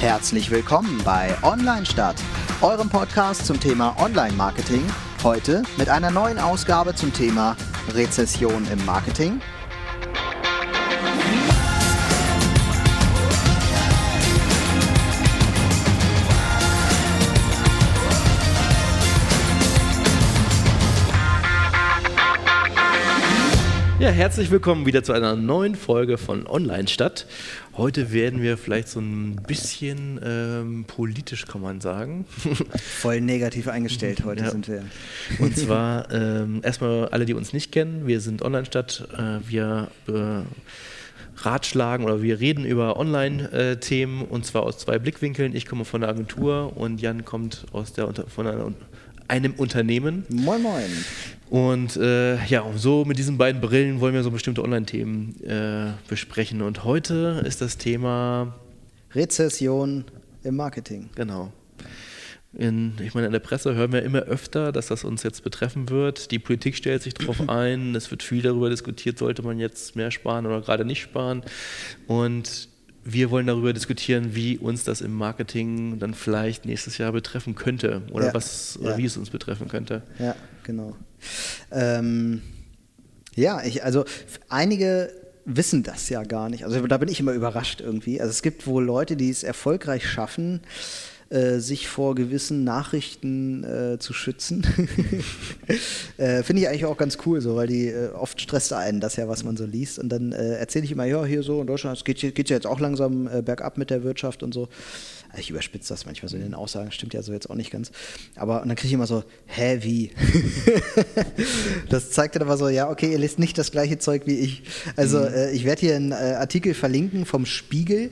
Herzlich willkommen bei Online Stadt, eurem Podcast zum Thema Online-Marketing. Heute mit einer neuen Ausgabe zum Thema Rezession im Marketing. Ja, herzlich willkommen wieder zu einer neuen Folge von Online Stadt. Heute werden wir vielleicht so ein bisschen ähm, politisch, kann man sagen. Voll negativ eingestellt heute Ja. sind wir. Und zwar ähm, erstmal alle, die uns nicht kennen. Wir sind Online Stadt. Äh, wir äh, ratschlagen oder wir reden über Online-Themen und zwar aus zwei Blickwinkeln. Ich komme von der Agentur und Jan kommt aus der, von einer, einem Unternehmen. Moin Moin. Und äh, ja, so mit diesen beiden Brillen wollen wir so bestimmte Online-Themen äh, besprechen. Und heute ist das Thema, Rezession im Marketing. genau. In, ich meine, in der Presse hören wir immer öfter, dass das uns jetzt betreffen wird. Die Politik stellt sich darauf ein. Es wird viel darüber diskutiert, sollte man jetzt mehr sparen oder gerade nicht sparen. Und wir wollen darüber diskutieren, wie uns das im Marketing dann vielleicht nächstes Jahr betreffen könnte oder Ja, was oder ja. wie es uns betreffen könnte. Ja, genau. Ähm, ja, ich, also einige wissen das ja gar nicht. Also da bin ich immer überrascht irgendwie. Also es gibt wohl Leute, die es erfolgreich schaffen, äh, sich vor gewissen Nachrichten äh, zu schützen. äh, Finde ich eigentlich auch ganz cool, so, weil die äh, oft stresst einen das ja, was man so liest. Und dann äh, erzähle ich immer, ja, hier so in Deutschland, es geht, geht ja jetzt auch langsam bergab mit der Wirtschaft und so. Also Ich überspitze das manchmal so in den Aussagen, stimmt ja so jetzt auch nicht ganz. Aber und dann kriege ich immer so, hä, wie? das zeigt dann aber so, ja, okay, ihr lest nicht das gleiche Zeug wie ich. Also äh, ich werde hier einen Artikel verlinken vom Spiegel.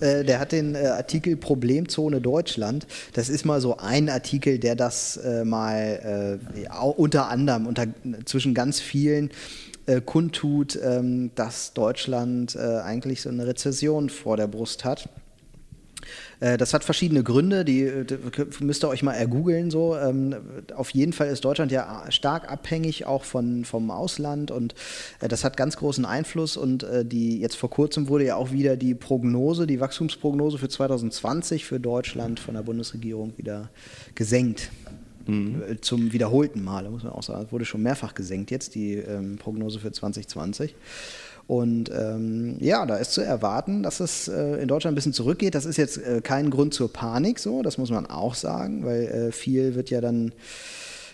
Äh, der hat den äh, Artikel Problemzone Deutschland. Das ist mal so ein Artikel, der das äh, mal äh, unter anderem unter, zwischen ganz vielen kundtut, ähm, dass Deutschland eigentlich so eine Rezession vor der Brust hat. Äh, Das hat verschiedene Gründe, die äh, d- müsst ihr euch mal ergoogeln. So. Ähm, Auf jeden Fall ist Deutschland ja stark abhängig auch von, vom Ausland und äh, das hat ganz großen Einfluss. Und äh, die, jetzt vor kurzem wurde ja auch wieder die Prognose, die Wachstumsprognose für 2020 für Deutschland von der Bundesregierung wieder gesenkt. Äh, Zum wiederholten Male, muss man auch sagen. Es wurde schon mehrfach gesenkt jetzt, die ähm, Prognose für 2020. Und ähm, ja, da ist zu erwarten, dass es äh, in Deutschland ein bisschen zurückgeht. Das ist jetzt äh, kein Grund zur Panik, so, das muss man auch sagen, weil äh, viel wird ja dann,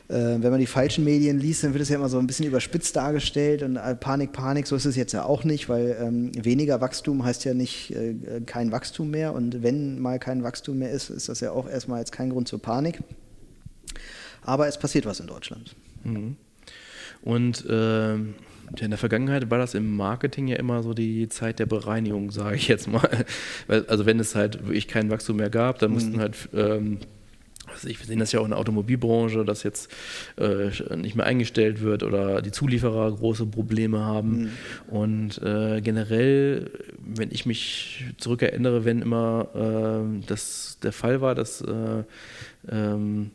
äh, wenn man die falschen Medien liest, dann wird es ja immer so ein bisschen überspitzt dargestellt und äh, Panik, Panik, so ist es jetzt ja auch nicht, weil ähm, weniger Wachstum heißt ja nicht äh, kein Wachstum mehr. Und wenn mal kein Wachstum mehr ist, ist das ja auch erstmal jetzt kein Grund zur Panik. Aber es passiert was in Deutschland. Und ähm, ja, in der Vergangenheit war das im Marketing ja immer so die Zeit der Bereinigung, sage ich jetzt mal. Also wenn es halt wirklich kein Wachstum mehr gab, dann mussten halt, ähm, also ich, wir sehen das ja auch in der Automobilbranche, dass jetzt äh, nicht mehr eingestellt wird oder die Zulieferer große Probleme haben. Und äh, generell, wenn ich mich zurückerinnere, wenn immer äh, das der Fall war, dass äh, ähm,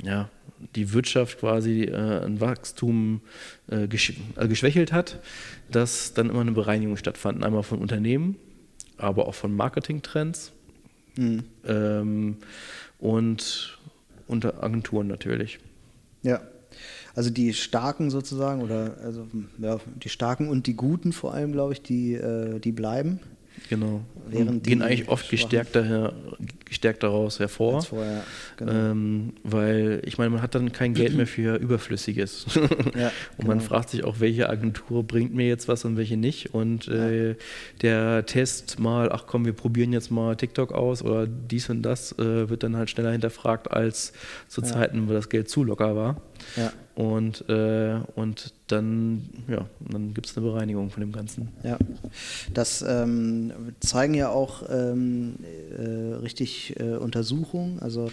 ja, die Wirtschaft quasi äh, ein Wachstum äh, gesch äh, geschwächelt hat, dass dann immer eine Bereinigung stattfand. Einmal von Unternehmen, aber auch von Marketingtrends ähm, und unter Agenturen natürlich. Ja. Also die Starken sozusagen, oder also ja, die Starken und die Guten vor allem, glaube ich, die, äh, die bleiben. Genau. Während gehen eigentlich oft Schwachen- gestärkt, daher, gestärkt daraus hervor. Vorher, genau. Ähm, weil ich meine, man hat dann kein Geld mehr für Überflüssiges. Ja, und man genau. fragt sich auch, welche Agentur bringt mir jetzt was und welche nicht. Und äh, der Test mal, ach komm, wir probieren jetzt mal TikTok aus oder dies und das, äh, wird dann halt schneller hinterfragt als zu Zeiten, wo das Geld zu locker war. Ja. Und, äh, und dann, ja, dann gibt es eine Bereinigung von dem Ganzen. Ja, das ähm, zeigen ja auch ähm, äh, richtig äh, Untersuchungen. Also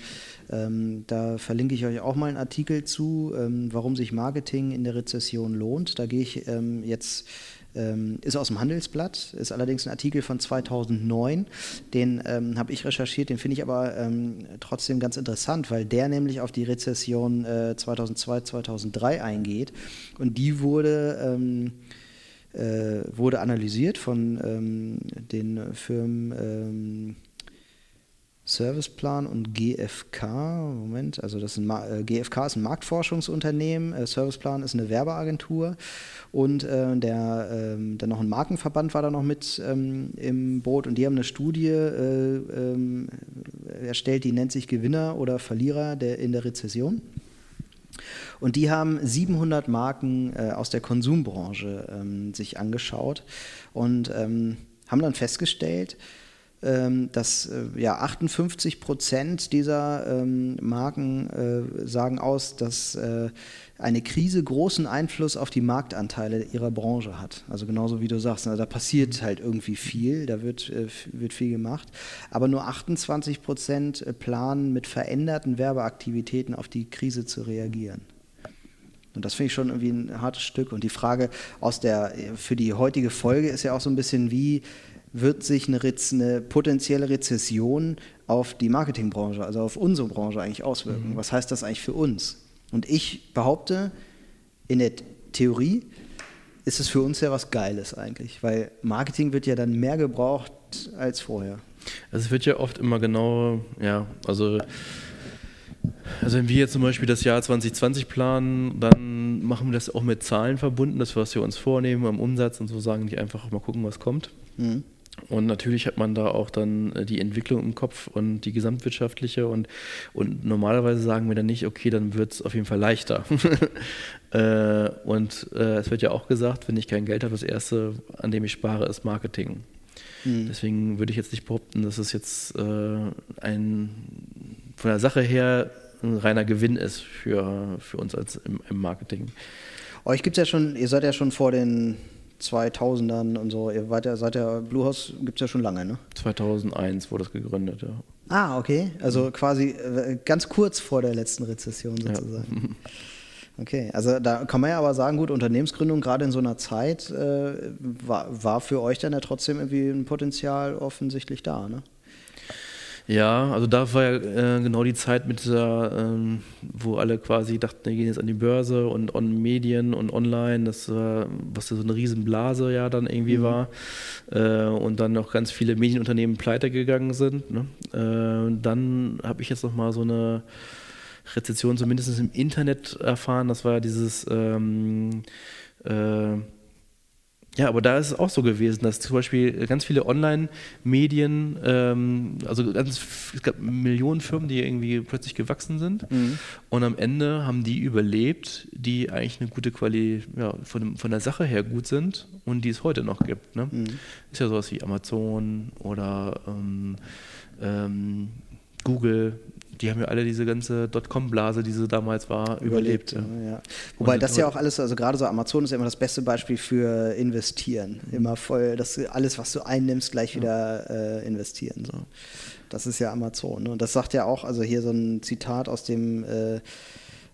ähm, da verlinke ich euch auch mal einen Artikel zu, ähm, warum sich Marketing in der Rezession lohnt. Da gehe ich ähm, jetzt ist aus dem Handelsblatt, ist allerdings ein Artikel von 2009. Den ähm, habe ich recherchiert, den finde ich aber ähm, trotzdem ganz interessant, weil der nämlich auf die Rezession äh, 2002, 2003 eingeht. Und die wurde, ähm, äh, wurde analysiert von ähm, den Firmen. Serviceplan und GFK. Moment, also das ist äh, GFK ist ein Marktforschungsunternehmen, äh, Serviceplan ist eine Werbeagentur und äh, der, ähm, dann noch ein Markenverband war da noch mit ähm, im Boot und die haben eine Studie äh, ähm, erstellt, die nennt sich Gewinner oder Verlierer der, in der Rezession. Und die haben 700 Marken aus der Konsumbranche ähm, sich angeschaut und haben dann festgestellt, dass äh, ja, 58 Prozent dieser ähm, Marken äh, sagen aus, dass äh, eine Krise großen Einfluss auf die Marktanteile ihrer Branche hat. Also genauso wie du sagst, also da passiert halt irgendwie viel, da wird, äh, wird viel gemacht. Aber nur 28 Prozent planen mit veränderten Werbeaktivitäten auf die Krise zu reagieren. Und das finde ich schon irgendwie ein hartes Stück. Und die Frage aus der, für die heutige Folge ist ja auch so ein bisschen, wie wird sich eine, eine, potenzielle Rezession auf die Marketingbranche, also auf unsere Branche eigentlich auswirken? Mhm. Was heißt das eigentlich für uns? Und ich behaupte, in der Theorie ist es für uns ja was Geiles eigentlich, weil Marketing wird ja dann mehr gebraucht als vorher. Also es wird ja oft immer genau, ja, also also wenn wir jetzt zum Beispiel das Jahr 2020 planen, dann machen wir das auch mit Zahlen verbunden, das was wir uns vornehmen am Umsatz und so sagen die einfach mal gucken, was kommt. Mhm. Und natürlich hat man da auch dann äh, die Entwicklung im Kopf und die gesamtwirtschaftliche und, und normalerweise sagen wir dann nicht, okay, dann wird es auf jeden Fall leichter. äh, und äh, es wird ja auch gesagt, wenn ich kein Geld habe, das Erste, an dem ich spare, ist Marketing. Mhm. Deswegen würde ich jetzt nicht behaupten, dass es jetzt äh, ein von der Sache her ein reiner Gewinn ist für, für uns als im, im Marketing. Euch gibt es ja schon, ihr seid ja schon vor den 2000ern und so. Ihr wart ja, seid ja, Bluehouse gibt es ja schon lange, ne? 2001 wurde es gegründet, ja. Ah, okay. Also mhm. quasi äh, ganz kurz vor der letzten Rezession sozusagen. Ja. Okay, also da kann man ja aber sagen, gut, Unternehmensgründung gerade in so einer Zeit äh, war, war für euch dann ja trotzdem irgendwie ein Potenzial offensichtlich da, ne? Ja, also da war ja äh, genau die Zeit mit dieser, ähm, wo alle quasi dachten, wir gehen jetzt an die Börse und on Medien und online, das war, was so eine Riesenblase ja dann irgendwie mhm. war. Äh, und dann noch ganz viele Medienunternehmen pleite gegangen sind. Ne? Äh, dann habe ich jetzt nochmal so eine Rezession zumindest im Internet erfahren. Das war ja dieses ähm, äh, ja, aber da ist es auch so gewesen, dass zum Beispiel ganz viele Online-Medien, ähm, also ganz, es gab Millionen Firmen, die irgendwie plötzlich gewachsen sind mhm. und am Ende haben die überlebt, die eigentlich eine gute Qualität, ja, von, von der Sache her gut sind und die es heute noch gibt. Ne? Mhm. Ist ja sowas wie Amazon oder ähm, ähm, Google, die haben ja alle diese ganze Dotcom-Blase, die sie damals war, überlebt. überlebt ja. Ja. Wobei und das ja auch alles, also gerade so Amazon ist ja immer das beste Beispiel für investieren. Mhm. Immer voll, dass alles, was du einnimmst, gleich wieder äh, investieren. So. Das ist ja Amazon. Ne? Und das sagt ja auch, also hier so ein Zitat aus dem äh,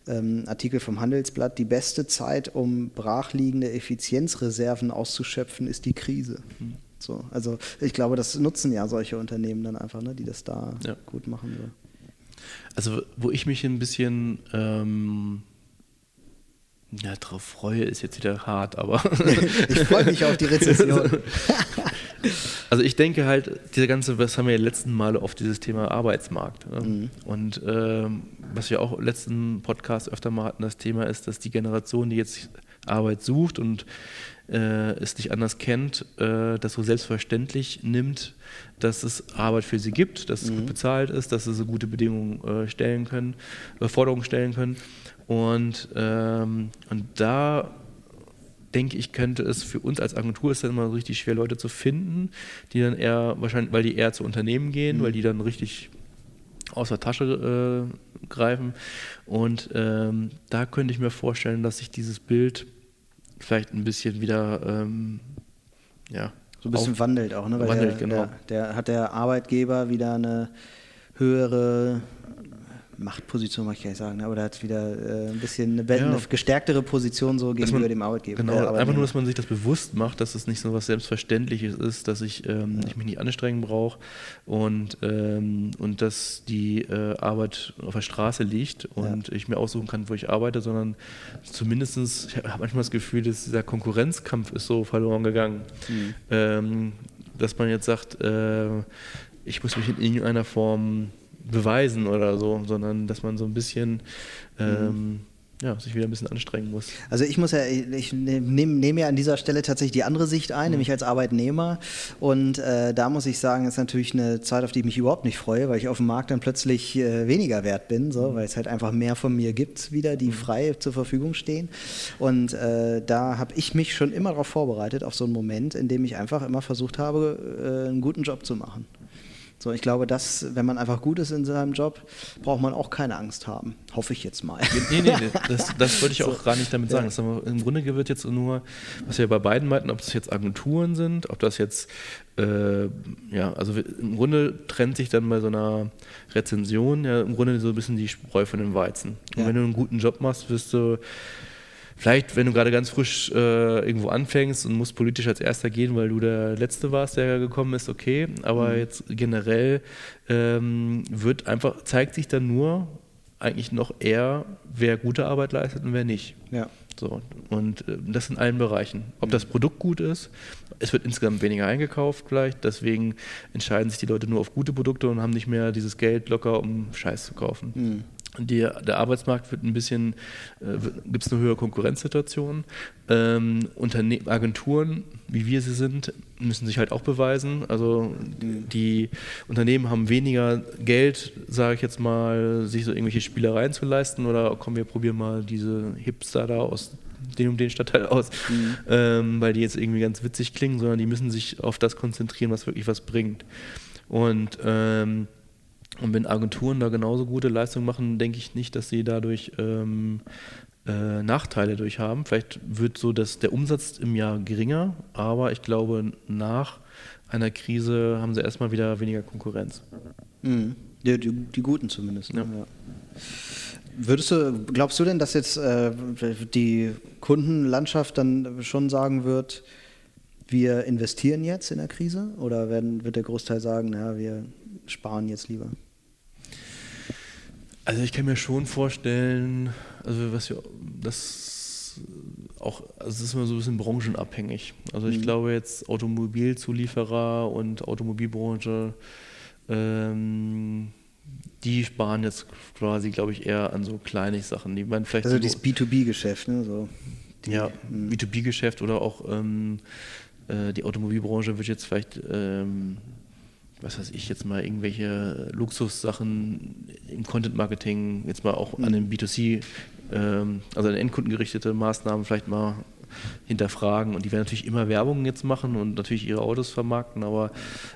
ähm, Artikel vom Handelsblatt, die beste Zeit, um brachliegende Effizienzreserven auszuschöpfen, ist die Krise. Mhm. So, also ich glaube, das nutzen ja solche Unternehmen dann einfach, ne, die das da ja. gut machen. So. Also, wo ich mich ein bisschen ähm, ja, drauf freue, ist jetzt wieder hart, aber. ich freue mich auf die Rezession. also ich denke halt, diese ganze, was haben wir ja letzten Male oft dieses Thema Arbeitsmarkt. Ne? Mhm. Und ähm, was wir auch im letzten Podcast öfter mal hatten, das Thema ist, dass die Generation, die jetzt Arbeit sucht und äh, es nicht anders kennt, äh, das so selbstverständlich nimmt, dass es Arbeit für sie gibt, dass es mhm. gut bezahlt ist, dass sie so gute Bedingungen äh, stellen können, Forderungen stellen können. Und, ähm, und da denke ich, könnte es für uns als Agentur ist dann immer richtig schwer, Leute zu finden, die dann eher wahrscheinlich, weil die eher zu Unternehmen gehen, mhm. weil die dann richtig aus der Tasche äh, greifen. Und ähm, da könnte ich mir vorstellen, dass sich dieses Bild vielleicht ein bisschen wieder ähm, ja, so ein bisschen wandelt auch, ne? Weil wandelt, der, genau. Der, der, hat der Arbeitgeber wieder eine höhere Machtposition, möchte ich nicht sagen, ne? aber der hat wieder äh, ein bisschen eine, ja. gestärktere Position so gegenüber man, dem Arbeitgeber. Genau, einfach nur, dass man sich das bewusst macht, dass es nicht so was Selbstverständliches ist, dass ich, ähm, ja. ich mich nicht anstrengen brauche und, ähm, und dass die äh, Arbeit auf der Straße liegt und ja. ich mir aussuchen kann, wo ich arbeite, sondern zumindest, ich habe manchmal das Gefühl, dass dieser Konkurrenzkampf ist so verloren gegangen. Mhm. Ähm, dass man jetzt sagt, äh, ich muss mich in irgendeiner Form beweisen oder so, sondern dass man so ein bisschen ähm, ja, sich wieder ein bisschen anstrengen muss. Also ich muss ja, ich nehme nehm ja an dieser Stelle tatsächlich die andere Sicht ein, mhm. nämlich als Arbeitnehmer. Und äh, da muss ich sagen, ist natürlich eine Zeit, auf die ich mich überhaupt nicht freue, weil ich auf dem Markt dann plötzlich äh, weniger wert bin, so, mhm. weil es halt einfach mehr von mir gibt wieder, die mhm. frei zur Verfügung stehen. Und äh, da habe ich mich schon immer darauf vorbereitet, auf so einen Moment, in dem ich einfach immer versucht habe, äh, einen guten Job zu machen. So, ich glaube, dass, wenn man einfach gut ist in seinem Job, braucht man auch keine Angst haben. Hoffe ich jetzt mal. Nee, nee, nee das, das wollte ich auch so, gar nicht damit sagen. Ja. Im Grunde wird jetzt nur, was wir bei beiden meinten, ob das jetzt Agenturen sind, ob das jetzt, äh, ja, also im Grunde trennt sich dann bei so einer Rezension ja im Grunde so ein bisschen die Spreu von dem Weizen. Und ja. wenn du einen guten Job machst, wirst du Vielleicht, wenn du gerade ganz frisch äh, irgendwo anfängst und musst politisch als Erster gehen, weil du der Letzte warst, der gekommen ist, okay. Aber mhm. jetzt generell ähm, wird einfach, zeigt sich dann nur eigentlich noch eher, wer gute Arbeit leistet und wer nicht. Ja. So, und äh, das in allen Bereichen. Ob das Produkt gut ist, es wird insgesamt weniger eingekauft vielleicht, deswegen entscheiden sich die Leute nur auf gute Produkte und haben nicht mehr dieses Geld locker, um Scheiß zu kaufen. Mhm. Die, der Arbeitsmarkt wird ein bisschen, äh, gibt es eine höhere Konkurrenzsituation. Ähm, Unterne Agenturen, wie wir sie sind, müssen sich halt auch beweisen. Also die Unternehmen haben weniger Geld, sage ich jetzt mal, sich so irgendwelche Spielereien zu leisten oder komm, wir probieren mal diese Hipster da aus den und den Stadtteil aus, mhm. ähm, weil die jetzt irgendwie ganz witzig klingen, sondern die müssen sich auf das konzentrieren, was wirklich was bringt. Und ähm, und wenn Agenturen da genauso gute Leistungen machen, denke ich nicht, dass sie dadurch ähm, äh, Nachteile durch haben. Vielleicht wird so dass der Umsatz im Jahr geringer, aber ich glaube, nach einer Krise haben sie erstmal wieder weniger Konkurrenz. Mhm. Die, die, die, Guten zumindest. Ne? Ja. Würdest du, glaubst du denn, dass jetzt äh, die Kundenlandschaft dann schon sagen wird, wir investieren jetzt in der Krise? Oder werden, wird der Großteil sagen, naja, wir sparen jetzt lieber? Also ich kann mir schon vorstellen, also was wir, das auch, also es ist immer so ein bisschen branchenabhängig. Also ich mhm. glaube jetzt Automobilzulieferer und Automobilbranche, ähm, die sparen jetzt quasi, glaube ich, eher an so kleine Sachen. Die man vielleicht also so, dieses B2B-Geschäft, ne? So, ja, mhm. B2B-Geschäft oder auch ähm, äh, die Automobilbranche wird jetzt vielleicht ähm, was weiß ich, jetzt mal irgendwelche Luxussachen im Content-Marketing, jetzt mal auch an den B2C, ähm, also an Endkunden gerichtete Maßnahmen vielleicht mal hinterfragen. Und die werden natürlich immer Werbung jetzt machen und natürlich ihre Autos vermarkten, aber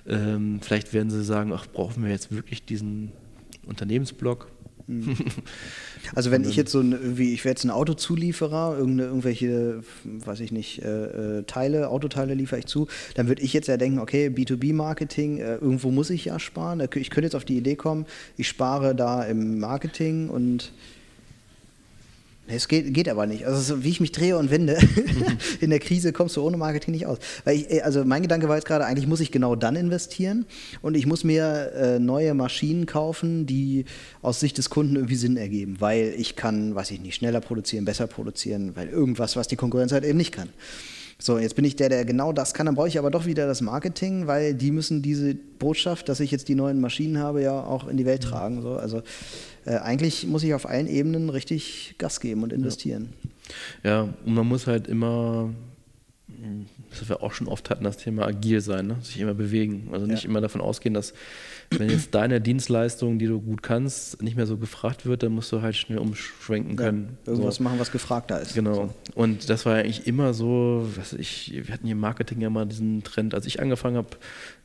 ähm, vielleicht werden sie sagen, ach, brauchen wir jetzt wirklich diesen Unternehmensblock? Also wenn ich jetzt so ein, irgendwie, ich wäre jetzt ein Autozulieferer, irgendwelche, weiß ich nicht, äh, äh, Teile, Autoteile liefere ich zu, dann würde ich jetzt ja denken, okay, B2B-Marketing, äh, irgendwo muss ich ja sparen. Ich könnte jetzt auf die Idee kommen, ich spare da im Marketing und es geht, geht aber nicht. Also wie ich mich drehe und wende, in der Krise kommst du ohne Marketing nicht aus. Weil ich, äh, also mein Gedanke war jetzt gerade, eigentlich muss ich genau dann investieren und ich muss mir äh, neue Maschinen kaufen, die aus Sicht des Kunden irgendwie Sinn ergeben, weil ich kann, weiß ich nicht, schneller produzieren, besser produzieren, weil irgendwas, was die Konkurrenz halt eben nicht kann. So, jetzt bin ich der, der genau das kann, dann brauche ich aber doch wieder das Marketing, weil die müssen diese Botschaft, dass ich jetzt die neuen Maschinen habe, ja auch in die Welt tragen. So. Also äh, eigentlich muss ich auf allen Ebenen richtig Gas geben und investieren. Ja, ja und man muss halt immer das wir auch schon oft hatten, das Thema agil sein, ne? sich immer bewegen. Also nicht ja. immer davon ausgehen, dass wenn jetzt deine Dienstleistung, die du gut kannst, nicht mehr so gefragt wird, dann musst du halt schnell umschwenken können. Ja, irgendwas so. machen, was gefragter ist. Genau. So. Und das war ja eigentlich immer so, was ich, wir hatten hier im Marketing ja mal diesen Trend, als ich angefangen habe,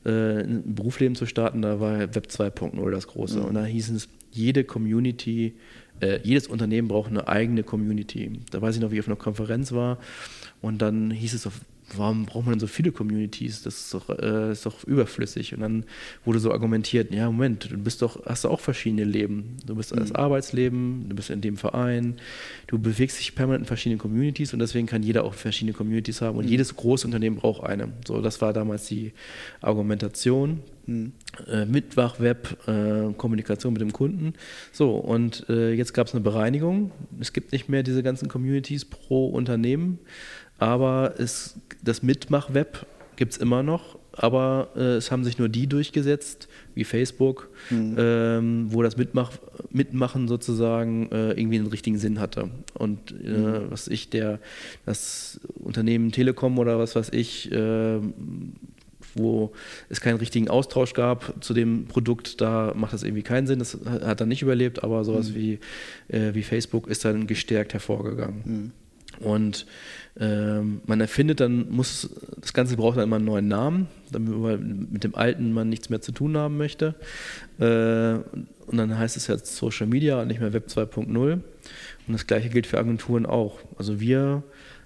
äh, ein Berufsleben zu starten, da war Web 2.0 das große. Mhm. Und da hieß es, jede Community, äh, jedes Unternehmen braucht eine eigene Community. Da weiß ich noch, wie ich auf einer Konferenz war und dann hieß es auf warum braucht man denn so viele Communities? Das ist doch, äh, ist doch überflüssig. Und dann wurde so argumentiert, ja, Moment, du bist doch, hast auch verschiedene Leben. Du bist mhm. das Arbeitsleben, du bist in dem Verein, du bewegst dich permanent in verschiedenen Communities und deswegen kann jeder auch verschiedene Communities haben und mhm. jedes große Unternehmen braucht eine. So, das war damals die Argumentation. Mhm. Äh, Mitwach-Web, äh, Kommunikation mit dem Kunden. So, und äh, jetzt gab es eine Bereinigung. Es gibt nicht mehr diese ganzen Communities pro Unternehmen aber es, das Mitmach-Web gibt es immer noch, aber äh, es haben sich nur die durchgesetzt, wie Facebook, mhm. ähm, wo das Mitmach Mitmachen sozusagen äh, irgendwie einen richtigen Sinn hatte. Und äh, mhm. was ich, der, das Unternehmen Telekom oder was weiß ich, äh, wo es keinen richtigen Austausch gab zu dem Produkt, da macht das irgendwie keinen Sinn. Das hat dann nicht überlebt, aber sowas mhm. wie, äh, wie Facebook ist dann gestärkt hervorgegangen. Und ähm, man erfindet dann, muss, das Ganze braucht dann immer einen neuen Namen, damit mit dem alten man nichts mehr zu tun haben möchte. Äh, und dann heißt es jetzt Social Media und nicht mehr Web 2.0. Und das gleiche gilt für Agenturen auch. Also wir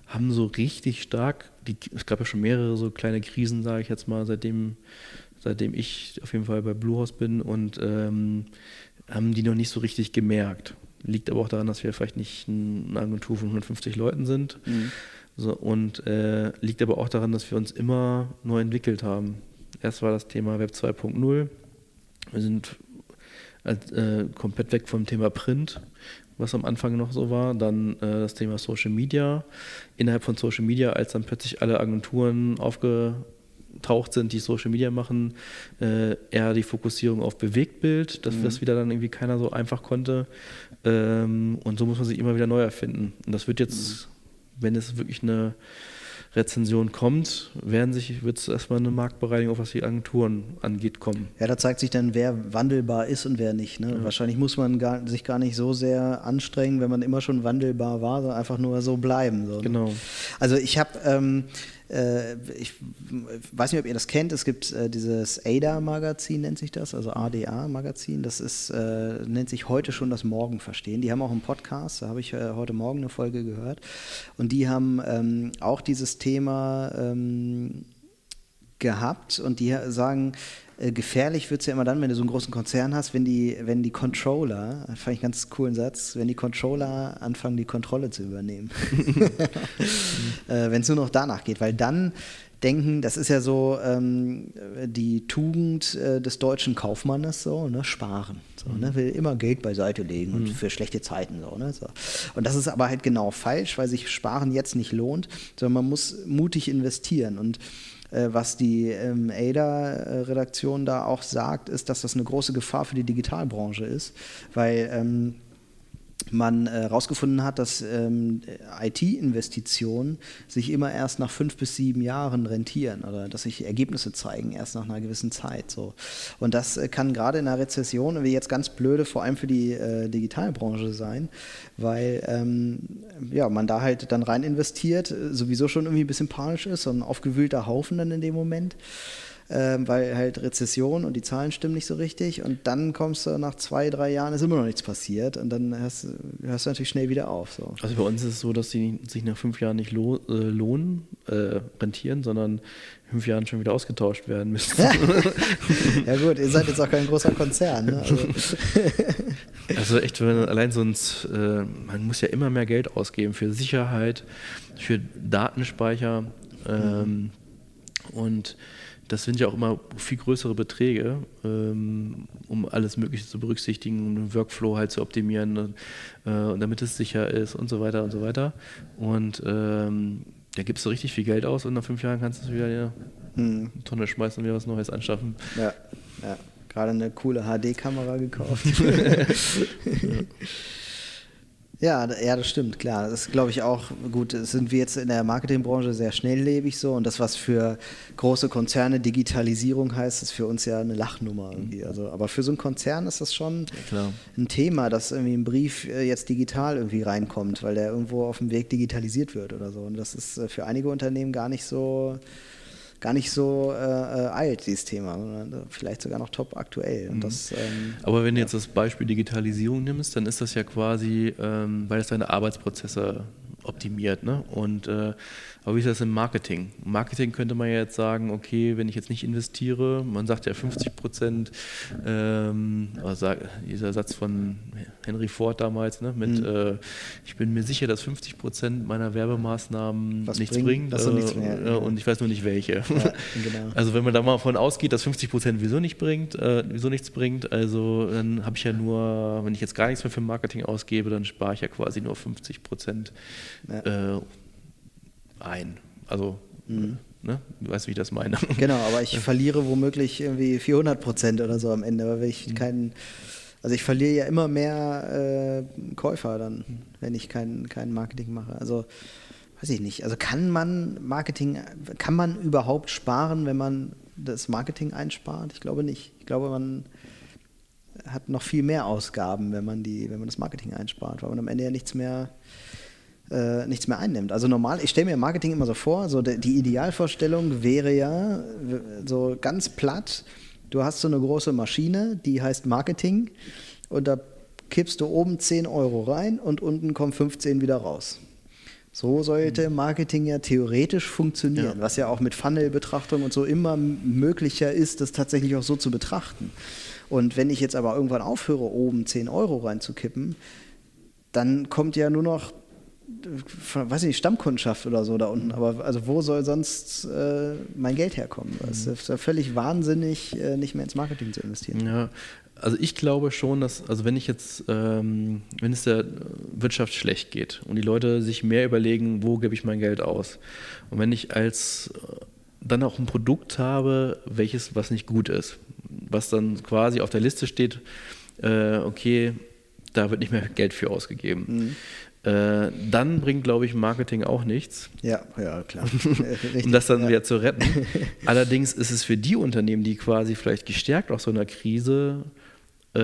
haben so richtig stark, die, es gab ja schon mehrere so kleine Krisen, sage ich jetzt mal, seitdem, seitdem ich auf jeden Fall bei Bluehouse bin und ähm, haben die noch nicht so richtig gemerkt. Liegt aber auch daran, dass wir vielleicht nicht eine Agentur von 150 Leuten sind. Mhm. So, und äh, liegt aber auch daran, dass wir uns immer neu entwickelt haben. Erst war das Thema Web 2.0. Wir sind äh, komplett weg vom Thema Print, was am Anfang noch so war. Dann äh, das Thema Social Media. Innerhalb von Social Media, als dann plötzlich alle Agenturen aufgetaucht sind, die Social Media machen, äh, eher die Fokussierung auf Bewegtbild, dass mhm. das wieder dann irgendwie keiner so einfach konnte. Ähm, und so muss man sich immer wieder neu erfinden. Und das wird jetzt, mhm. wenn es wirklich eine Rezension kommt, werden sich, wird es erstmal eine Marktbereinigung, auch was die Agenturen angeht, kommen. Ja, da zeigt sich dann, wer wandelbar ist und wer nicht. Ne? Ja. Wahrscheinlich muss man gar, sich gar nicht so sehr anstrengen, wenn man immer schon wandelbar war, sondern einfach nur so bleiben. So, ne? Genau. Also ich habe ähm, äh, ich weiß nicht, ob ihr das kennt, es gibt äh, dieses ADA-Magazin, nennt sich das, also ADA-Magazin, das ist, äh, nennt sich heute schon das Morgen verstehen. Die haben auch einen Podcast, da habe ich äh, heute Morgen eine Folge gehört. Und die haben ähm, auch dieses Thema ähm, gehabt und die sagen, äh, gefährlich wird es ja immer dann, wenn du so einen großen Konzern hast, wenn die, wenn die Controller, fand ich einen ganz coolen Satz, wenn die Controller anfangen, die Kontrolle zu übernehmen. äh, wenn es nur noch danach geht, weil dann denken, das ist ja so ähm, die Tugend äh, des deutschen Kaufmannes, so, ne, sparen. So, ne, will immer Geld beiseite legen und mhm. für schlechte Zeiten. So, ne, so. Und das ist aber halt genau falsch, weil sich Sparen jetzt nicht lohnt, sondern man muss mutig investieren. Und was die ähm, ADA-Redaktion da auch sagt, ist, dass das eine große Gefahr für die Digitalbranche ist, weil ähm, man herausgefunden äh, hat, dass ähm, IT-Investitionen sich immer erst nach fünf bis sieben Jahren rentieren oder dass sich Ergebnisse zeigen erst nach einer gewissen Zeit. So. Und das äh, kann gerade in einer Rezession, wie jetzt ganz blöde, vor allem für die äh, Digitalbranche sein, weil ähm, ja, man da halt dann rein investiert, sowieso schon irgendwie ein bisschen panisch ist, so ein aufgewühlter Haufen dann in dem Moment ähm, weil halt Rezession und die Zahlen stimmen nicht so richtig. Und dann kommst du nach zwei, drei Jahren, ist immer noch nichts passiert und dann hörst, hörst du natürlich schnell wieder auf. So. Also bei uns ist es so, dass sie sich nach fünf Jahren nicht lo äh, lohnen, äh, rentieren, sondern fünf Jahren schon wieder ausgetauscht werden müssen. ja gut, ihr seid jetzt auch kein großer Konzern. Ne? Also. also echt, wenn allein sonst, äh, man muss ja immer mehr Geld ausgeben für Sicherheit, für Datenspeicher ähm, mhm. und das sind ja auch immer viel größere Beträge, ähm, um alles Mögliche zu berücksichtigen, um den Workflow halt zu optimieren, äh, und damit es sicher ist und so weiter und so weiter. Und ähm, da gibst du richtig viel Geld aus und nach fünf Jahren kannst du es wieder ja, hm. eine Tonne schmeißen und wieder was Neues anschaffen. Ja, ja. Gerade eine coole HD-Kamera gekauft. ja. Ja, ja, das stimmt, klar. Das glaube ich auch gut. Sind wir jetzt in der Marketingbranche sehr schnelllebig so und das, was für große Konzerne Digitalisierung heißt, ist für uns ja eine Lachnummer irgendwie. Also, aber für so einen Konzern ist das schon ja, ein Thema, dass irgendwie ein Brief äh, jetzt digital irgendwie reinkommt, weil der irgendwo auf dem Weg digitalisiert wird oder so. Und das ist äh, für einige Unternehmen gar nicht so gar nicht so äh, äh, alt, dieses Thema, sondern vielleicht sogar noch top aktuell. Mhm. Das, ähm, Aber wenn du jetzt das Beispiel Digitalisierung nimmst, dann ist das ja quasi, ähm, weil es deine Arbeitsprozesse optimiert. Ne? Und äh, aber wie ist das im Marketing? Im Marketing könnte man ja jetzt sagen, okay, wenn ich jetzt nicht investiere, man sagt ja 50 Prozent, ähm, dieser Satz von Henry Ford damals, ne, mit, mhm. äh, ich bin mir sicher, dass 50 Prozent meiner Werbemaßnahmen Was nichts bringt, bringt äh, nichts äh, und ich weiß nur nicht welche. Ja, genau. Also wenn man da mal davon ausgeht, dass 50 Prozent wieso nicht bringt, äh, wieso nichts bringt, also dann habe ich ja nur, wenn ich jetzt gar nichts mehr für Marketing ausgebe, dann spare ich ja quasi nur 50 Prozent ja. Ein. Also mhm. Ne? Du weißt, wie ich das meine. Genau, aber ich verliere womöglich irgendwie 400 Prozent oder so am Ende, weil ich keinen, also ich verliere ja immer mehr äh, Käufer dann, wenn ich kein, kein Marketing mache. Also weiß ich nicht. Also kann man Marketing, kann man überhaupt sparen, wenn man das Marketing einspart? Ich glaube nicht. Ich glaube, man hat noch viel mehr Ausgaben, wenn man die, wenn man das Marketing einspart, weil man am Ende ja nichts mehr äh, nichts mehr einnimmt. Also normal, ich stelle mir Marketing immer so vor, so de, die Idealvorstellung wäre ja so ganz platt, du hast so eine große Maschine, die heißt Marketing und da kippst du oben 10 Euro rein und unten kommen 15 wieder raus. So sollte mhm. Marketing ja theoretisch funktionieren, ja. was ja auch mit Funnel-Betrachtung und so immer möglicher ist, das tatsächlich auch so zu betrachten. Und wenn ich jetzt aber irgendwann aufhöre, oben 10 Euro reinzukippen, dann kommt ja nur noch weiß ich nicht, Stammkundschaft oder so da unten. Aber also wo soll sonst äh, mein Geld herkommen? Es ist ja völlig wahnsinnig, äh, nicht mehr ins Marketing zu investieren. Ja, also ich glaube schon, dass, also wenn ich jetzt, ähm, wenn es der Wirtschaft schlecht geht und die Leute sich mehr überlegen, wo gebe ich mein Geld aus? Und wenn ich als äh, dann auch ein Produkt habe, welches, was nicht gut ist, was dann quasi auf der Liste steht, äh, okay, da wird nicht mehr Geld für ausgegeben. Mhm. Äh, dann bringt, glaube ich, Marketing auch nichts. Ja, ja, klar. um das dann ja. wieder zu retten. Allerdings ist es für die Unternehmen, die quasi vielleicht gestärkt aus so einer Krise äh,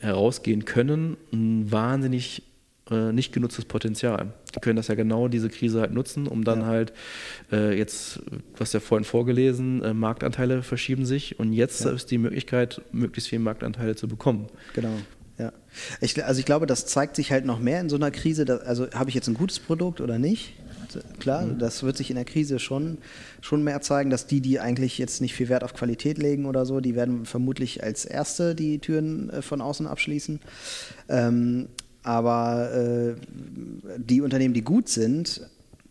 herausgehen können, ein wahnsinnig äh, nicht genutztes Potenzial. Die können das ja genau diese Krise halt nutzen, um dann ja. halt äh, jetzt, was ja vorhin vorgelesen, äh, Marktanteile verschieben sich und jetzt ja. ist die Möglichkeit, möglichst viele Marktanteile zu bekommen. Genau. Ja. Ich, also ich glaube, das zeigt sich halt noch mehr in so einer Krise. Dass, also habe ich jetzt ein gutes Produkt oder nicht? Klar, mhm. das wird sich in der Krise schon, schon mehr zeigen, dass die, die eigentlich jetzt nicht viel Wert auf Qualität legen oder so, die werden vermutlich als Erste die Türen äh, von außen abschließen. Ähm, aber äh, die Unternehmen, die gut sind,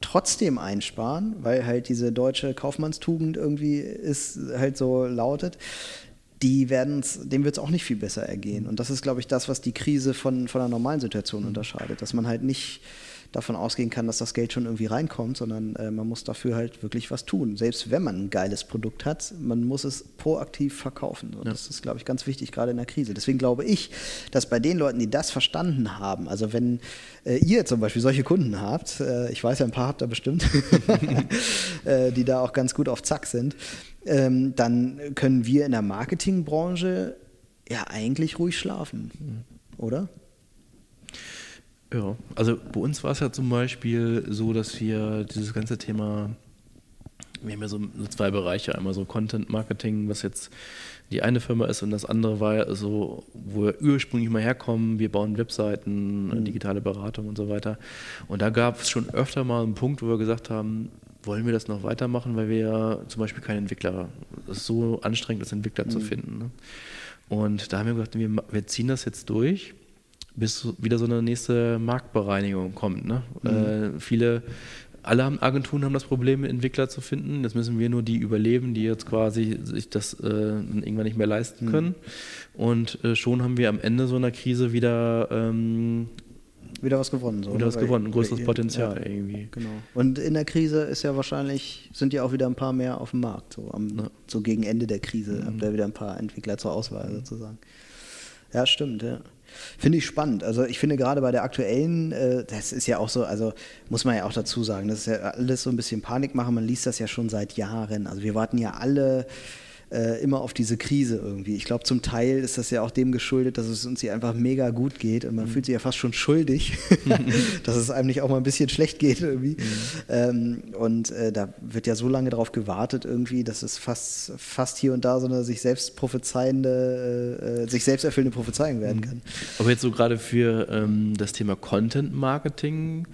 trotzdem einsparen, weil halt diese deutsche Kaufmannstugend irgendwie ist halt so lautet, die werden's, dem wird es auch nicht viel besser ergehen. Und das ist, glaube ich, das, was die Krise von, von einer normalen Situation mhm. unterscheidet. Dass man halt nicht davon ausgehen kann, dass das Geld schon irgendwie reinkommt, sondern äh, man muss dafür halt wirklich was tun. Selbst wenn man ein geiles Produkt hat, man muss es proaktiv verkaufen. Und ja. das ist, glaube ich, ganz wichtig, gerade in der Krise. Deswegen glaube ich, dass bei den Leuten, die das verstanden haben, also wenn äh, ihr zum Beispiel solche Kunden habt, äh, ich weiß ja, ein paar habt ihr bestimmt, äh, die da auch ganz gut auf Zack sind, ähm, dann können wir in der Marketingbranche ja eigentlich ruhig schlafen, oder? Ja, also bei uns war es ja zum Beispiel so, dass wir dieses ganze Thema, wir haben ja so, so zwei Bereiche, einmal so Content Marketing, was jetzt die eine Firma ist und das andere war ja so, wo wir ursprünglich mal herkommen, wir bauen Webseiten, mhm. digitale Beratung und so weiter. Und da gab es schon öfter mal einen Punkt, wo wir gesagt haben, wollen wir das noch weitermachen, weil wir ja zum Beispiel keinen Entwickler, es ist so anstrengend, das Entwickler mhm. zu finden. Ne? Und da haben wir gesagt, wir, wir ziehen das jetzt durch bis wieder so eine nächste Marktbereinigung kommt. Ne? Mhm. Äh, viele, alle haben, Agenturen haben das Problem, Entwickler zu finden. Jetzt müssen wir nur die überleben, die jetzt quasi sich das äh, irgendwann nicht mehr leisten mhm. können. Mhm. Und äh, schon haben wir am Ende so einer Krise wieder ähm, wieder was gewonnen. So, wieder was gewonnen, ein größeres Potenzial ja, irgendwie. Genau. Und in der Krise ist ja wahrscheinlich, sind ja auch wieder ein paar mehr auf dem Markt. So, am, ja. so gegen Ende der Krise mhm. habt ihr wieder ein paar Entwickler zur Auswahl sozusagen. Ja, stimmt, ja. Finde ich spannend. Also ich finde gerade bei der aktuellen, äh, das ist ja auch so, also muss man ja auch dazu sagen, das ist ja alles so ein bisschen Panik machen. Man liest das ja schon seit Jahren. Also wir warten ja alle äh, immer auf diese Krise irgendwie. Ich glaube, zum Teil ist das ja auch dem geschuldet, dass es uns hier einfach mega gut geht und man mhm. fühlt sich ja fast schon schuldig, dass es einem nicht auch mal ein bisschen schlecht geht irgendwie. Mhm. Ähm, und äh, da wird ja so lange drauf gewartet irgendwie, dass es fast, fast hier und da so eine sich selbst prophezeiende, äh, äh sich selbst erfüllende Prophezeiung werden mhm. kann. Aber jetzt so gerade für ähm, das Thema Content Marketing,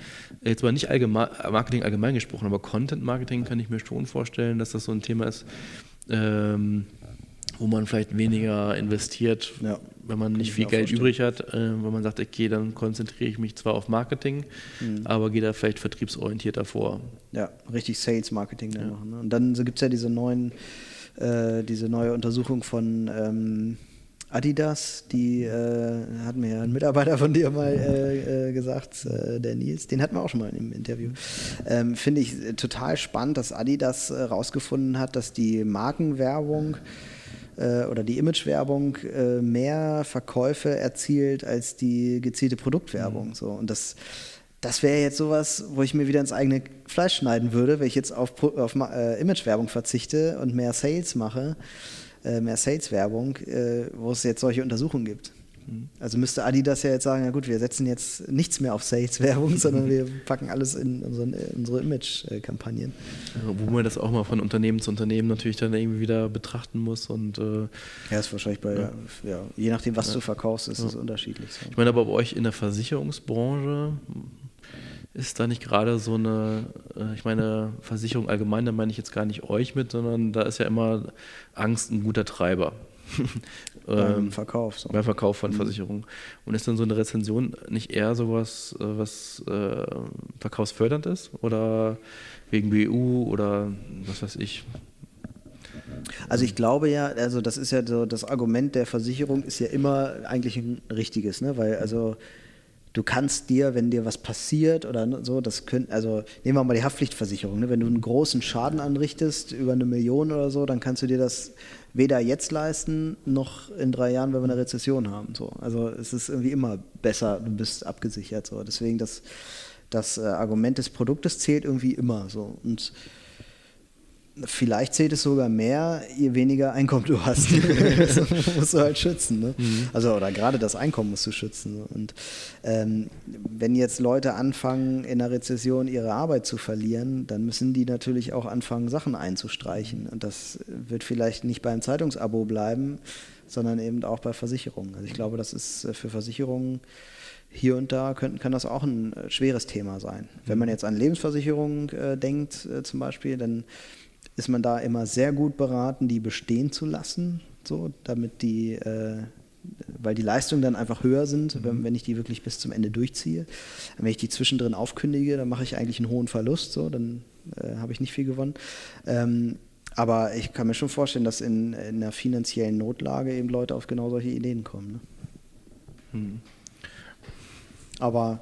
jetzt mal nicht allgemein, Marketing allgemein gesprochen, aber Content Marketing kann ich mir schon vorstellen, dass das so ein Thema ist, ähm, wo man vielleicht weniger investiert, ja, wenn man nicht viel Geld übrig hat, äh, wenn man sagt, okay, dann konzentriere ich mich zwar auf Marketing, mhm. aber gehe da vielleicht vertriebsorientierter vor. Ja, richtig Sales-Marketing ja. machen. Ne? Und dann gibt es ja diese neuen, äh, diese neue Untersuchung von ähm, Adidas, die äh, hat mir ja ein Mitarbeiter von dir mal äh, äh, gesagt, äh, der Nils, den hatten wir auch schon mal im Interview. Ähm, Finde ich total spannend, dass Adidas herausgefunden hat, dass die Markenwerbung äh, oder die Imagewerbung äh, mehr Verkäufe erzielt als die gezielte Produktwerbung. Mhm. So. Und das, das wäre jetzt sowas, wo ich mir wieder ins eigene Fleisch schneiden würde, wenn ich jetzt auf, auf äh, Imagewerbung verzichte und mehr Sales mache, äh, mehr Sales-Werbung, äh, wo es jetzt solche Untersuchungen gibt. Also müsste Adidas ja jetzt sagen, ja gut, wir setzen jetzt nichts mehr auf Sales-Werbung, sondern wir packen alles in, unseren, in unsere Image-Kampagnen. Ja, wo man das auch mal von Unternehmen zu Unternehmen natürlich dann irgendwie wieder betrachten muss. Und, äh, ja, ist wahrscheinlich bei, ja. ja je nachdem, was du verkaufst, ist es unterschiedlich. So. Ich meine aber bei euch in der Versicherungsbranche ist da nicht gerade so eine, äh, ich meine, Versicherung allgemein, da meine ich jetzt gar nicht euch mit, sondern da ist ja immer Angst ein guter Treiber. beim ähm, Verkauf. So. Beim Verkauf von mhm. Versicherungen. Und ist dann so eine Rezension nicht eher sowas, äh, was äh, verkaufsfördernd ist? Oder wegen BU oder was weiß ich? Also ich glaube ja, also das ist ja so, das Argument der Versicherung ist ja immer eigentlich ein richtiges, ne? Weil also du kannst dir, wenn dir was passiert oder so, das können, also nehmen wir mal die Haftpflichtversicherung, ne? wenn du einen großen Schaden anrichtest, über eine Million oder so, dann kannst du dir das weder jetzt leisten, noch in drei Jahren, wenn wir eine Rezession haben. So. Also es ist irgendwie immer besser, du bist abgesichert. So. Deswegen das, das äh, Argument des Produktes zählt irgendwie immer so. Und Vielleicht zählt es sogar mehr, je weniger Einkommen du hast. das musst du halt schützen. Ne? Mhm. Also, oder gerade das Einkommen musst du schützen. Und ähm, wenn jetzt Leute anfangen, in der Rezession ihre Arbeit zu verlieren, dann müssen die natürlich auch anfangen, Sachen einzustreichen. Und das wird vielleicht nicht beim Zeitungsabo bleiben, sondern eben auch bei Versicherungen. Also ich glaube, das ist äh, für Versicherungen hier und da können, kann das auch ein äh, schweres Thema sein. Wenn man mhm. jetzt an Lebensversicherungen äh, denkt, äh, zum Beispiel, dann ist man da immer sehr gut beraten, die bestehen zu lassen, so, damit die, äh, weil die Leistungen dann einfach höher sind, mhm. wenn, wenn, ich die wirklich bis zum Ende durchziehe. Wenn ich die zwischendrin aufkündige, dann mache ich eigentlich einen hohen Verlust, so, dann äh, habe ich nicht viel gewonnen. Ähm, aber ich kann mir schon vorstellen, dass in, in einer finanziellen Notlage eben Leute auf genau solche Ideen kommen. Ne? Mhm. Aber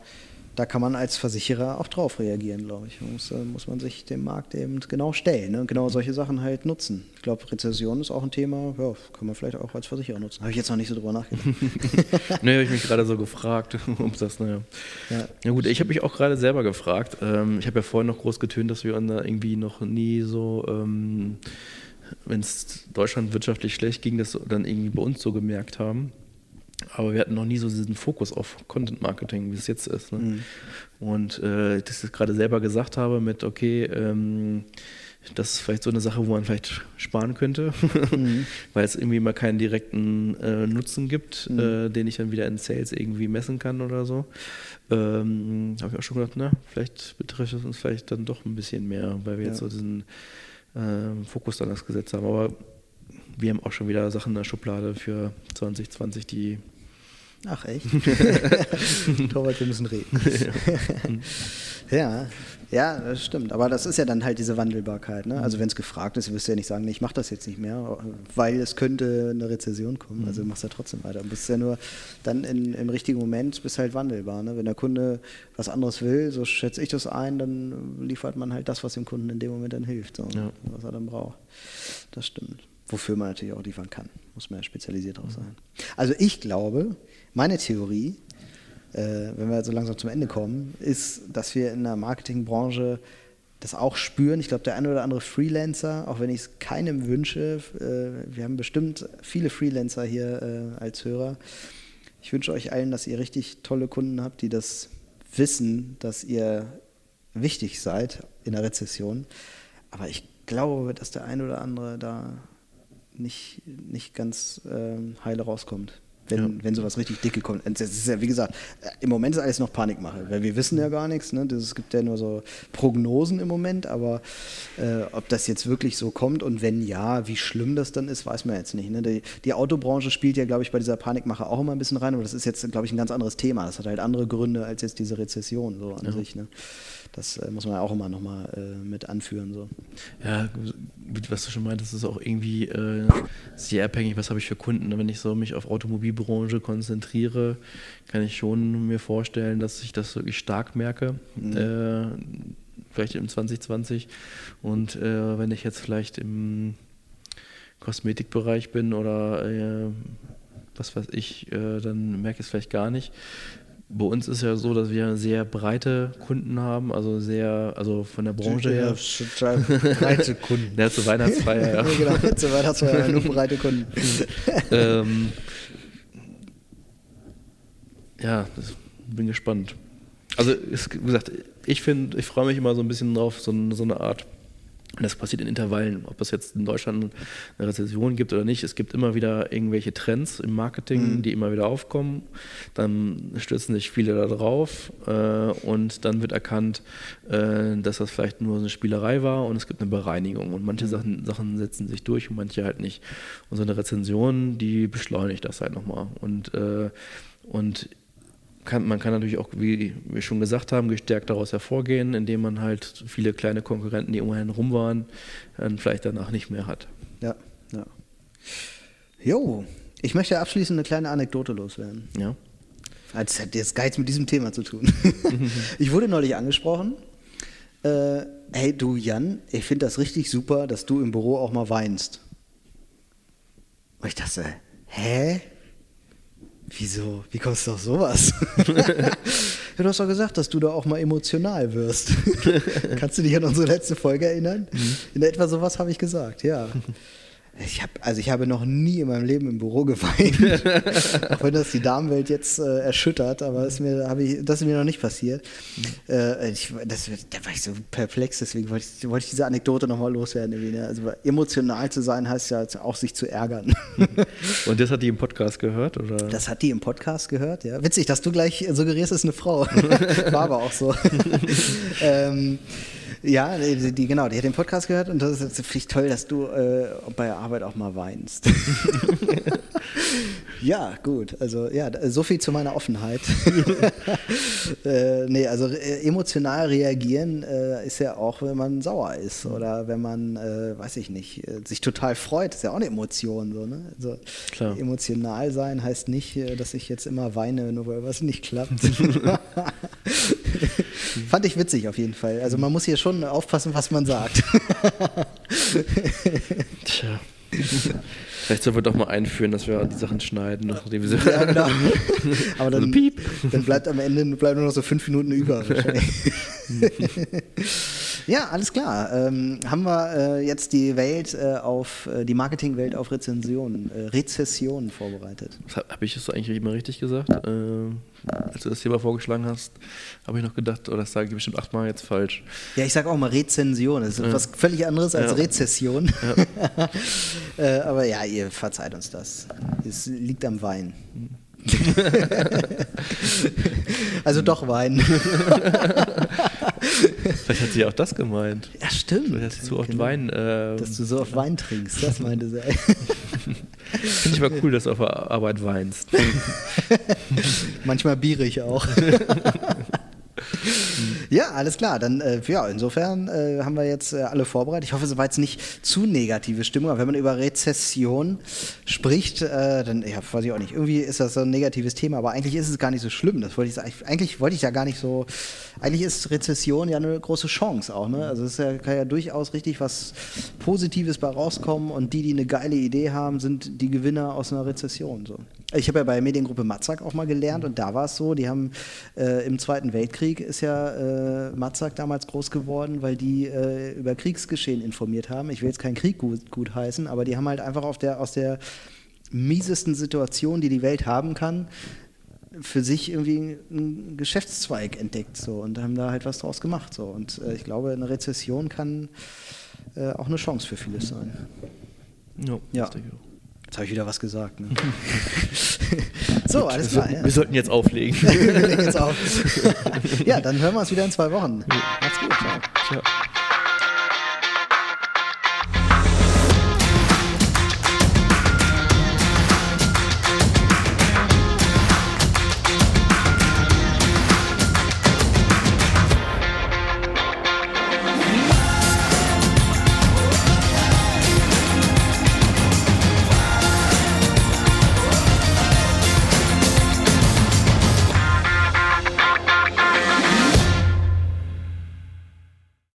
da kann man als Versicherer auch drauf reagieren, glaube ich. Muss, äh, muss man sich dem Markt eben genau stellen ne? und genau solche Sachen halt nutzen. Ich glaube, Rezession ist auch ein Thema, ja, kann man vielleicht auch als Versicherer nutzen. Habe ich jetzt noch nicht so drüber nachgedacht. nee, habe ich mich gerade so gefragt, ob das, naja. Ja, ja gut, ich habe mich auch gerade selber gefragt. Ähm, ich habe ja vorhin noch groß getönt, dass wir da irgendwie noch nie so, ähm, wenn es Deutschland wirtschaftlich schlecht ging, das dann irgendwie bei uns so gemerkt haben. Aber wir hatten noch nie so diesen Fokus auf Content Marketing, wie es jetzt ist. Ne? Mhm. Und äh, dass ich gerade selber gesagt habe mit, okay, ähm, das ist vielleicht so eine Sache, wo man vielleicht sparen könnte, mhm. weil es irgendwie mal keinen direkten äh, Nutzen gibt, mhm. äh, den ich dann wieder in Sales irgendwie messen kann oder so. Ähm, Habe ich auch schon gedacht, na, vielleicht betrifft es uns vielleicht dann doch ein bisschen mehr, weil wir ja. jetzt so diesen äh, Fokus dann das Gesetz haben. Aber wir haben auch schon wieder Sachen in der Schublade für 2020, die. Ach echt? Torwart, wir müssen reden. ja. ja, das stimmt. Aber das ist ja dann halt diese Wandelbarkeit. Ne? Also wenn es gefragt ist, wirst du ja nicht sagen, nee, ich mache das jetzt nicht mehr, weil es könnte eine Rezession kommen. Also machst du ja trotzdem weiter. Du bist ja nur dann in, im richtigen Moment bist halt wandelbar. Ne? Wenn der Kunde was anderes will, so schätze ich das ein, dann liefert man halt das, was dem Kunden in dem Moment dann hilft, so, ja. was er dann braucht. Das stimmt wofür man natürlich auch liefern kann. Muss man ja spezialisiert drauf sein. Also ich glaube, meine Theorie, äh, wenn wir so langsam zum Ende kommen, ist, dass wir in der Marketingbranche das auch spüren. Ich glaube, der eine oder andere Freelancer, auch wenn ich es keinem wünsche, äh, wir haben bestimmt viele Freelancer hier äh, als Hörer. Ich wünsche euch allen, dass ihr richtig tolle Kunden habt, die das wissen, dass ihr wichtig seid in der Rezession. Aber ich glaube, dass der eine oder andere da nicht, nicht ganz ähm, heile rauskommt. Wenn, Ja. wenn sowas richtig dicke kommt. Und Das ist ja, wie gesagt, äh, im Moment ist alles noch Panikmache, weil wir wissen ja gar nichts. Ne? Das, es gibt ja nur so Prognosen im Moment, aber äh, ob das jetzt wirklich so kommt und wenn ja, wie schlimm das dann ist, weiß man jetzt nicht. Ne? Die, die Autobranche spielt ja, glaube ich, bei dieser Panikmache auch immer ein bisschen rein, aber das ist jetzt, glaube ich, ein ganz anderes Thema. Das hat halt andere Gründe als jetzt diese Rezession so an sich. Ne? Das äh, muss man ja auch immer nochmal äh, mit anführen. So. Ja, was du schon meintest, ist auch irgendwie äh, sehr abhängig, was habe ich für Kunden. Wenn ich so mich auf Automobilbranche konzentriere, kann ich schon mir vorstellen, dass ich das wirklich stark merke. Äh, vielleicht im 2020. Und äh, wenn ich jetzt vielleicht im Kosmetikbereich bin oder äh, was weiß ich, äh, dann merke ich es vielleicht gar nicht. Bei uns ist ja so, dass wir sehr breite Kunden haben, also sehr, also von der Branche her. breite Kunden. Ja, zur Weihnachtsfeier, ja. genau, zur Weihnachtsfeier nur breite Kunden. ähm, ja, das, bin gespannt. Also, ist, wie gesagt, ich finde, ich freue mich immer so ein bisschen drauf, so, eine- so eine Art. Und das passiert in Intervallen, ob es jetzt in Deutschland eine Rezession gibt oder nicht. Es gibt immer wieder irgendwelche Trends im Marketing, die immer wieder aufkommen. Dann stürzen sich viele da drauf äh, und dann wird erkannt, äh, dass das vielleicht nur eine Spielerei war und es gibt eine Bereinigung. Und manche Sachen, Sachen setzen sich durch und manche halt nicht. Und so eine Rezension, die beschleunigt das halt nochmal. Und, äh, und kann, man kann natürlich auch, wie wir schon gesagt haben, gestärkt daraus hervorgehen, indem man halt viele kleine Konkurrenten, die immerhin rum waren, dann vielleicht danach nicht mehr hat. Ja, ja. Jo, ich möchte abschließend eine kleine Anekdote loswerden. Ja. Das hat jetzt gar nichts mit diesem Thema zu tun. ich wurde neulich angesprochen. Äh, hey, du Jan, ich finde das richtig super, dass du im Büro auch mal weinst. Und ich dachte, hä? Wieso? Wie kommst du auf sowas? du hast doch gesagt, dass du da auch mal emotional wirst. Kannst du dich an unsere letzte Folge erinnern? In etwa sowas habe ich gesagt, ja. Ich hab, also ich habe noch nie in meinem Leben im Büro geweint. auch wenn das die Damenwelt jetzt äh, erschüttert, aber das ist, mir, ich, das ist mir noch nicht passiert. Äh, ich, das, da war ich so perplex, deswegen wollte ich, wollte ich diese Anekdote nochmal loswerden. irgendwie, Ne? Also emotional zu sein heißt ja auch sich zu ärgern. Und das hat die im Podcast gehört? Oder? Das hat die im Podcast gehört, ja. Witzig, dass du gleich suggerierst, es ist eine Frau. War aber auch so. ähm, ja, die, die, genau, die hat den Podcast gehört und das ist jetzt finde ich toll, dass du äh, bei der Arbeit auch mal weinst. ja, gut. Also ja, so viel zu meiner Offenheit. äh, nee, also äh, emotional reagieren äh, ist ja auch, wenn man sauer ist oder wenn man, äh, weiß ich nicht, äh, sich total freut, ist ja auch eine Emotion. So, ne? also, Klar. Emotional sein heißt nicht, äh, dass ich jetzt immer weine, nur weil was nicht klappt. Fand ich witzig auf jeden Fall. Also man muss hier schon aufpassen, was man sagt. Tja. Vielleicht sollten wir doch mal einführen, dass wir die Sachen schneiden, nachdem wir sie ja, genau. Aber dann, Also dann bleibt am Ende bleiben nur noch so fünf Minuten über. ja, alles klar. Ähm, haben wir äh, jetzt die Welt äh, auf äh, die Marketingwelt auf Rezensionen, äh, Rezessionen vorbereitet. Habe ich das eigentlich immer richtig gesagt? Äh, als du das Thema vorgeschlagen hast, habe ich noch gedacht, oder das sage ich bestimmt achtmal jetzt falsch. Ja, ich sage auch mal Rezension. Das ist Ja. was völlig anderes als Ja. Rezession. äh, aber ja, ihr verzeiht uns das. Es liegt am Wein. also doch Wein. Vielleicht hat sie auch das gemeint. Ja, stimmt. Vielleicht sie zu oft Genau. Wein. Äh, Dass du so oft Wein trinkst, das meinte sie. Finde ich mal cool, dass du auf der Arbeit weinst. Manchmal bierig auch. Ja, alles klar. Dann, äh, ja, insofern äh, haben wir jetzt äh, alle vorbereitet. Ich hoffe, es war jetzt nicht zu negative Stimmung. Aber wenn man über Rezession spricht, äh, dann, ja, weiß ich auch nicht. Irgendwie ist das so ein negatives Thema, aber eigentlich ist es gar nicht so schlimm. Das wollte ich. Eigentlich wollte ich ja gar nicht so. Eigentlich ist Rezession ja eine große Chance auch. Ne? Also es ja, kann ja durchaus richtig was Positives bei rauskommen. Und die, die eine geile Idee haben, sind die Gewinner aus einer Rezession. So. Ich habe ja bei Mediengruppe Matzak auch mal gelernt und da war es so, die haben äh, im Zweiten Weltkrieg ist ja äh, Matzak damals groß geworden, weil die äh, über Kriegsgeschehen informiert haben. Ich will jetzt keinen Krieg gut, gut heißen, aber die haben halt einfach der, aus der miesesten Situation, die die Welt haben kann, für sich irgendwie einen Geschäftszweig entdeckt so und haben da halt was draus gemacht so und äh, ich glaube eine Rezession kann äh, auch eine Chance für vieles sein. Ja, Ja. das denke ich auch. Jetzt habe ich wieder was gesagt. Ne? so, alles klar. Ja. Wir sollten jetzt auflegen. Wir legen jetzt auf. ja, dann hören wir uns wieder in zwei Wochen. Macht's gut. Ciao.